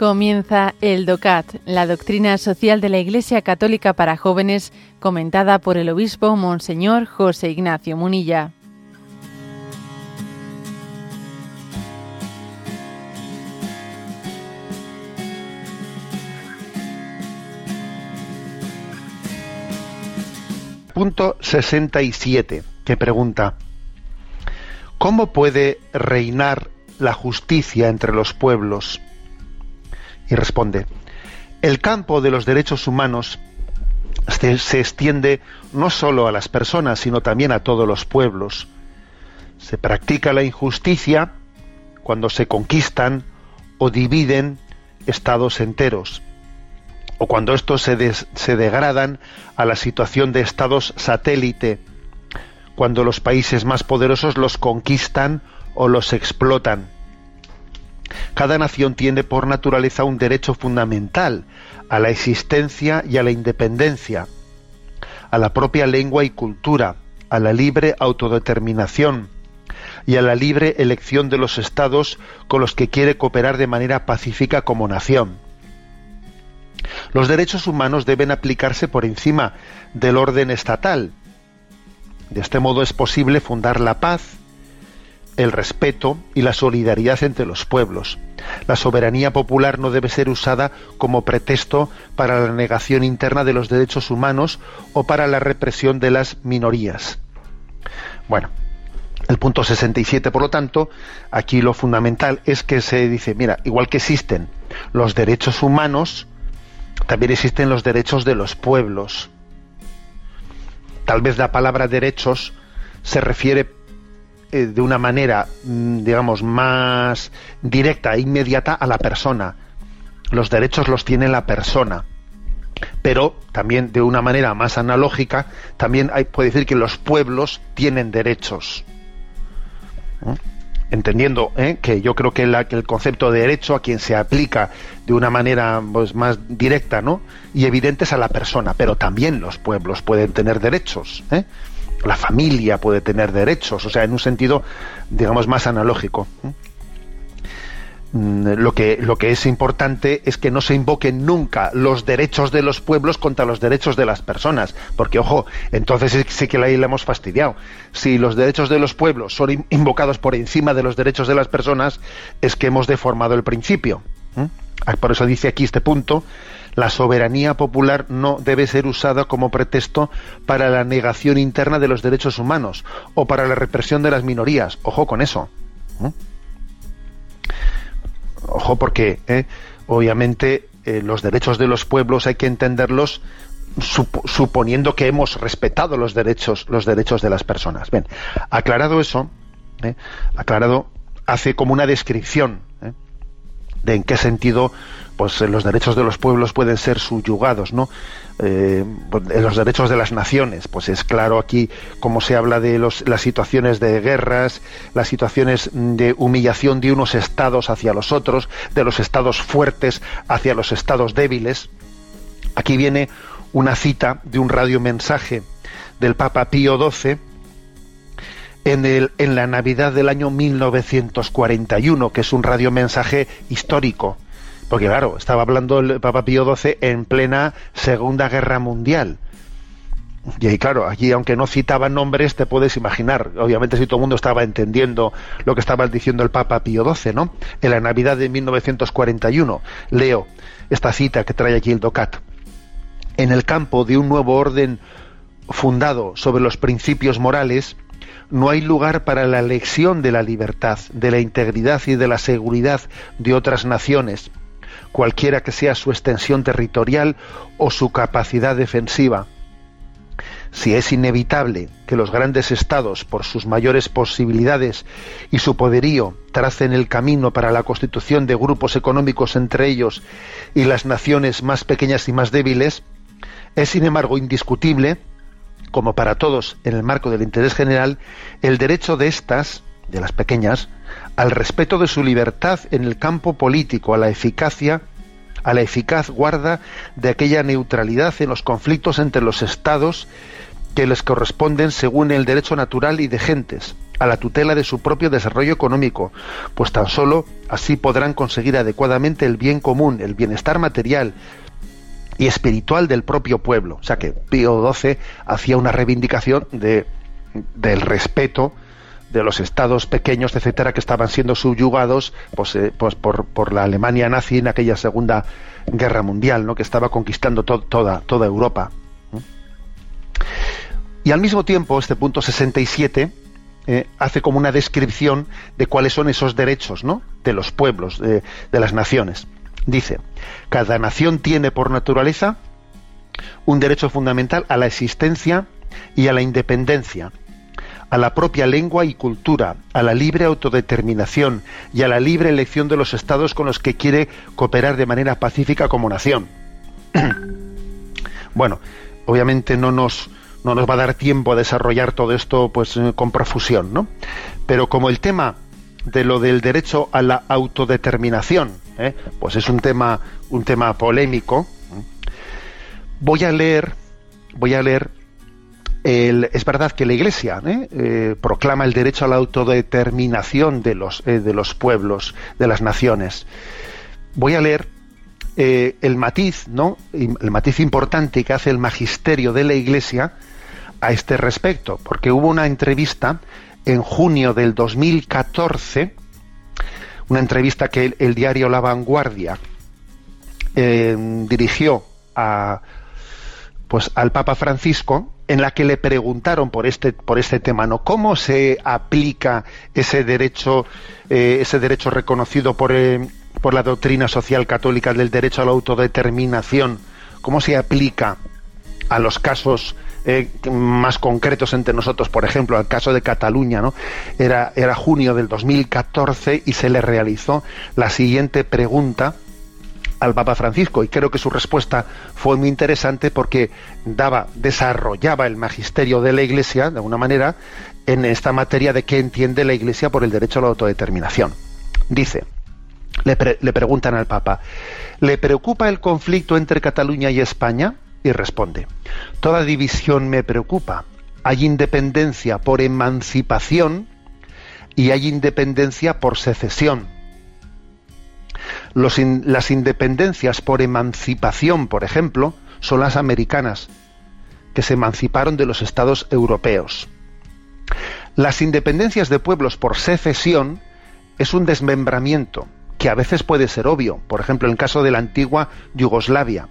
Comienza el DOCAT, la doctrina social de la Iglesia Católica para jóvenes, comentada por el obispo Monseñor José Ignacio Munilla. Punto 67, que pregunta, ¿cómo puede reinar la justicia entre los pueblos? Y responde, el campo de los derechos humanos se, extiende no solo a las personas, sino también a todos los pueblos. Se practica la injusticia cuando se conquistan o dividen estados enteros, o cuando estos se, se degradan a la situación de estados satélite, cuando los países más poderosos los conquistan o los explotan cada nación tiene por naturaleza un derecho fundamental a la existencia y a la independencia, a la propia lengua y cultura, a la libre autodeterminación y a la libre elección de los estados con los que quiere cooperar de manera pacífica como nación. Los derechos humanos deben aplicarse por encima del orden estatal. De este modo es posible fundar la paz, el respeto y la solidaridad entre los pueblos. La soberanía popular no debe ser usada como pretexto para la negación interna de los derechos humanos o para la represión de las minorías. Bueno, el punto 67, por lo tanto, aquí lo fundamental es que se dice, mira, igual que existen los derechos humanos, también existen los derechos de los pueblos. Tal vez la palabra derechos se refiere eh, de una manera, mm, digamos, más directa e inmediata a la persona. Los derechos los tiene la persona. Pero también de una manera más analógica, también hay, puede decir que los pueblos tienen derechos. ¿Eh? Entendiendo ¿eh? que yo creo que, que, el concepto de derecho a quien se aplica de una manera pues, más directa ¿no? y evidente es a la persona, pero también los pueblos pueden tener derechos. ¿eh? La familia puede tener derechos, o sea, en un sentido, digamos, más analógico. Mm, lo que, lo que es importante es que no se invoquen nunca los derechos de los pueblos contra los derechos de las personas, porque ojo, entonces sí que ahí le hemos fastidiado. Si los derechos de los pueblos son invocados por encima de los derechos de las personas, es que hemos deformado el principio. Ah, por eso dice aquí este punto, la soberanía popular no debe ser usada como pretexto para la negación interna de los derechos humanos o para la represión de las minorías. Ojo con eso. Ojo porque, ¿eh? obviamente, eh, los derechos de los pueblos hay que entenderlos suponiendo que hemos respetado los derechos, los derechos de las personas. Bien, aclarado eso, ¿eh? aclarado, hace como una descripción de en qué sentido pues los derechos de los pueblos pueden ser subyugados, ¿no? Eh, pues, los derechos de las naciones, pues es claro aquí cómo se habla de los, las situaciones de guerras, las situaciones de humillación de unos estados hacia los otros, de los estados fuertes hacia los estados débiles. Aquí viene una cita de un radiomensaje del Papa Pío XII en, el, en la Navidad del año 1941, que es un radiomensaje histórico porque claro, estaba hablando el Papa Pío XII en plena Segunda Guerra Mundial. Y ahí, claro, allí, aunque no citaba nombres, te puedes imaginar, obviamente, si todo el mundo estaba entendiendo lo que estaba diciendo el Papa Pío XII, ¿no? En la Navidad de 1941, leo esta cita que trae aquí el DOCAT. En el campo de un nuevo orden fundado sobre los principios morales, no hay lugar para la elección de la libertad, de la integridad y de la seguridad de otras naciones, cualquiera que sea su extensión territorial o su capacidad defensiva. Si es inevitable que los grandes estados, por sus mayores posibilidades y su poderío, tracen el camino para la constitución de grupos económicos entre ellos y las naciones más pequeñas y más débiles, es sin embargo indiscutible, como para todos en el marco del interés general, el derecho de estas, de las pequeñas, al respeto de su libertad en el campo político, a la eficacia, a la eficaz guarda de aquella neutralidad en los conflictos entre los estados que les corresponden según el derecho natural y de gentes, a la tutela de su propio desarrollo económico, pues tan solo así podrán conseguir adecuadamente el bien común, el bienestar material y espiritual del propio pueblo. O sea que Pío XII hacía una reivindicación de, del respeto de los estados pequeños, etcétera, que estaban siendo subyugados pues, eh, pues por, la Alemania nazi en aquella segunda guerra mundial, ¿no? que estaba conquistando toda, toda Europa. Y al mismo tiempo, este punto 67 eh, hace como una descripción de cuáles son esos derechos ¿no? de los pueblos, de las naciones. Dice, cada nación tiene por naturaleza un derecho fundamental a la existencia y a la independencia, a la propia lengua y cultura, a la libre autodeterminación y a la libre elección de los estados con los que quiere cooperar de manera pacífica como nación. bueno, obviamente no nos, no nos va a dar tiempo a desarrollar todo esto pues eh, con profusión, ¿no? Pero como el tema de lo del derecho a la autodeterminación, ¿eh? pues es un tema, un tema polémico, voy a leer, voy a leer es verdad que la Iglesia ¿eh? Eh, proclama el derecho a la autodeterminación de los, de los pueblos, de las naciones. Voy a leer el matiz, ¿no? El matiz importante que hace el magisterio de la Iglesia a este respecto, porque hubo una entrevista en junio del 2014, una entrevista que el, diario La Vanguardia dirigió a, pues, al Papa Francisco en la que le preguntaron por este por este tema, ¿no? ¿Cómo se aplica ese derecho eh, ese derecho reconocido por, eh, por la doctrina social católica del derecho a la autodeterminación? ¿Cómo se aplica a los casos eh, más concretos entre nosotros, por ejemplo, al caso de Cataluña, ¿no? Era, era junio del 2014 y se le realizó la siguiente pregunta al Papa Francisco y creo que su respuesta fue muy interesante porque daba, desarrollaba el magisterio de la Iglesia de alguna manera en esta materia de qué entiende la Iglesia por el derecho a la autodeterminación. Dice, le, le preguntan al Papa, ¿le preocupa el conflicto entre Cataluña y España? Y responde, toda división me preocupa. Hay independencia por emancipación y hay independencia por secesión las independencias por emancipación, por ejemplo, son las americanas, que se emanciparon de los estados europeos. Las independencias de pueblos por secesión es un desmembramiento que a veces puede ser obvio, por ejemplo en el caso de la antigua Yugoslavia.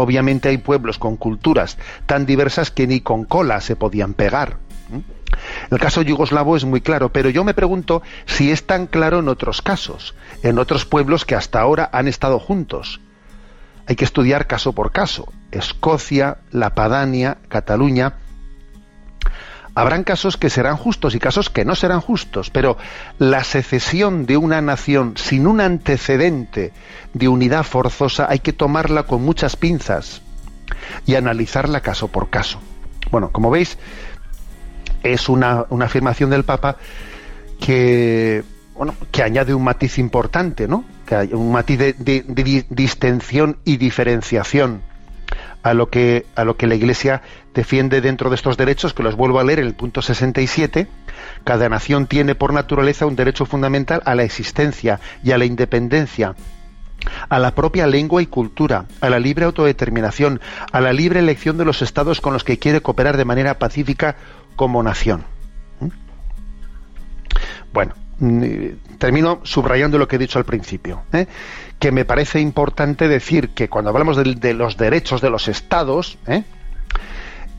Obviamente hay pueblos con culturas tan diversas que ni con cola se podían pegar. El caso yugoslavo es muy claro, pero yo me pregunto si es tan claro en otros casos, en otros pueblos que hasta ahora han estado juntos. Hay que estudiar caso por caso. Escocia, la Padania, Cataluña. Habrán casos que serán justos y casos que no serán justos, pero la secesión de una nación sin un antecedente de unidad forzosa hay que tomarla con muchas pinzas y analizarla caso por caso. Bueno, como veis, es una, afirmación del Papa que, bueno, que añade un matiz importante, ¿no? Que hay un matiz de, distensión y diferenciación a lo que a lo que la Iglesia defiende dentro de estos derechos, que los vuelvo a leer en el punto 67, cada nación tiene por naturaleza un derecho fundamental a la existencia y a la independencia, a la propia lengua y cultura, a la libre autodeterminación, a la libre elección de los estados con los que quiere cooperar de manera pacífica como nación. ¿Mm? Bueno, termino subrayando lo que he dicho al principio, ¿eh? que me parece importante decir que cuando hablamos de, los derechos de los estados, ¿eh?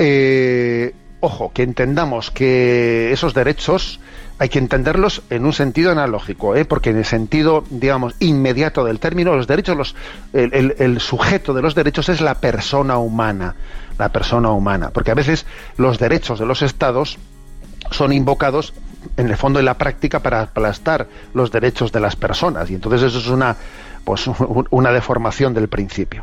Eh, ojo, que entendamos que esos derechos hay que entenderlos en un sentido analógico, porque en el sentido, digamos, inmediato del término, los derechos, los, el sujeto de los derechos es la persona humana la persona humana, porque a veces los derechos de los estados son invocados en el fondo en la práctica para aplastar los derechos de las personas y entonces eso es una pues una deformación del principio.